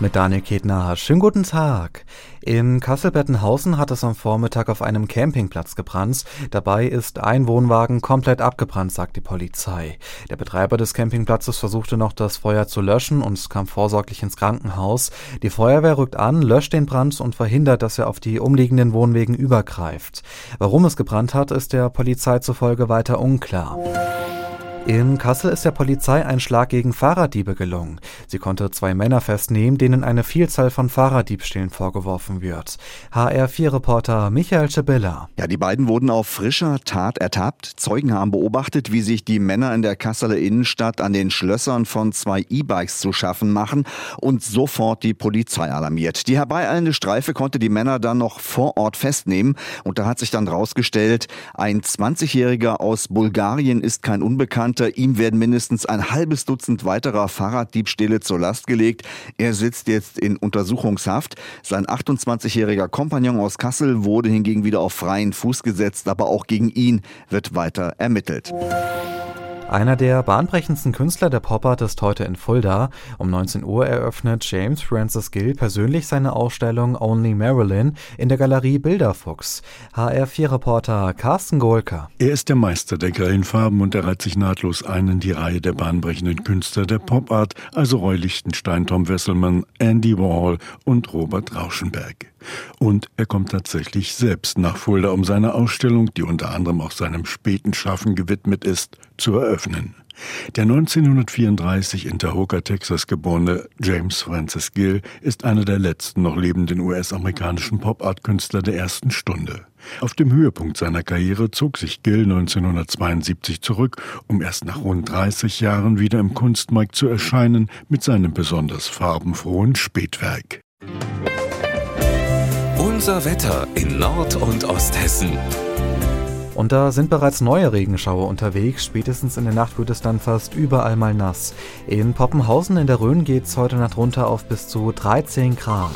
Mit Daniel Ketner. Schönen guten Tag. In Kassel-Bettenhausen hat es am Vormittag auf einem Campingplatz gebrannt. Dabei ist ein Wohnwagen komplett abgebrannt, sagt die Polizei. Der Betreiber des Campingplatzes versuchte noch das Feuer zu löschen und kam vorsorglich ins Krankenhaus. Die Feuerwehr rückt an, löscht den Brand und verhindert, dass er auf die umliegenden Wohnwegen übergreift. Warum es gebrannt hat, ist der Polizei zufolge weiter unklar. In Kassel ist der Polizei ein Schlag gegen Fahrraddiebe gelungen. Sie konnte zwei Männer festnehmen, denen eine Vielzahl von Fahrraddiebstählen vorgeworfen wird. HR4-Reporter Michael Schibilla. Ja, die beiden wurden auf frischer Tat ertappt. Zeugen haben beobachtet, wie sich die Männer in der Kasseler Innenstadt an den Schlössern von zwei E-Bikes zu schaffen machen und sofort die Polizei alarmiert. Die herbeieilende Streife konnte die Männer dann noch vor Ort festnehmen und da hat sich dann rausgestellt, ein 20-Jähriger aus Bulgarien ist kein Unbekannter Unter ihm werden mindestens ein halbes Dutzend weiterer Fahrraddiebstähle zur Last gelegt. Er sitzt jetzt in Untersuchungshaft. Sein 28-jähriger Kompagnon aus Kassel wurde hingegen wieder auf freien Fuß gesetzt, aber auch gegen ihn wird weiter ermittelt. Einer der bahnbrechendsten Künstler der Pop-Art ist heute in Fulda. Um 19 Uhr eröffnet James Francis Gill persönlich seine Ausstellung Only Marilyn in der Galerie Bilderfuchs. HR4-Reporter Carsten Gohlker. Er ist der Meister der grellen Farben und er reiht sich nahtlos ein in die Reihe der bahnbrechenden Künstler der Pop-Art, also Roy Lichtenstein, Tom Wesselmann, Andy Warhol und Robert Rauschenberg. Und er kommt tatsächlich selbst nach Fulda, um seine Ausstellung, die unter anderem auch seinem späten Schaffen gewidmet ist, zu eröffnen. Der 1934 in Tahoka, Texas geborene James Francis Gill ist einer der letzten noch lebenden US-amerikanischen Pop-Art-Künstler der ersten Stunde. Auf dem Höhepunkt seiner Karriere zog sich Gill 1972 zurück, um erst nach rund 30 Jahren wieder im Kunstmarkt zu erscheinen mit seinem besonders farbenfrohen Spätwerk. Unser Wetter in Nord- und Osthessen. Und da sind bereits neue Regenschauer unterwegs. Spätestens in der Nacht wird es dann fast überall mal nass. In Poppenhausen in der Rhön geht es heute Nacht runter auf bis zu 13 Grad.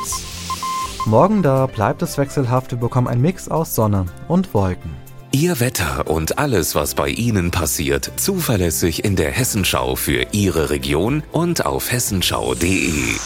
Morgen da bleibt es wechselhaft. Wir bekommen einen Mix aus Sonne und Wolken. Ihr Wetter und alles, was bei Ihnen passiert, zuverlässig in der Hessenschau für Ihre Region und auf hessenschau.de.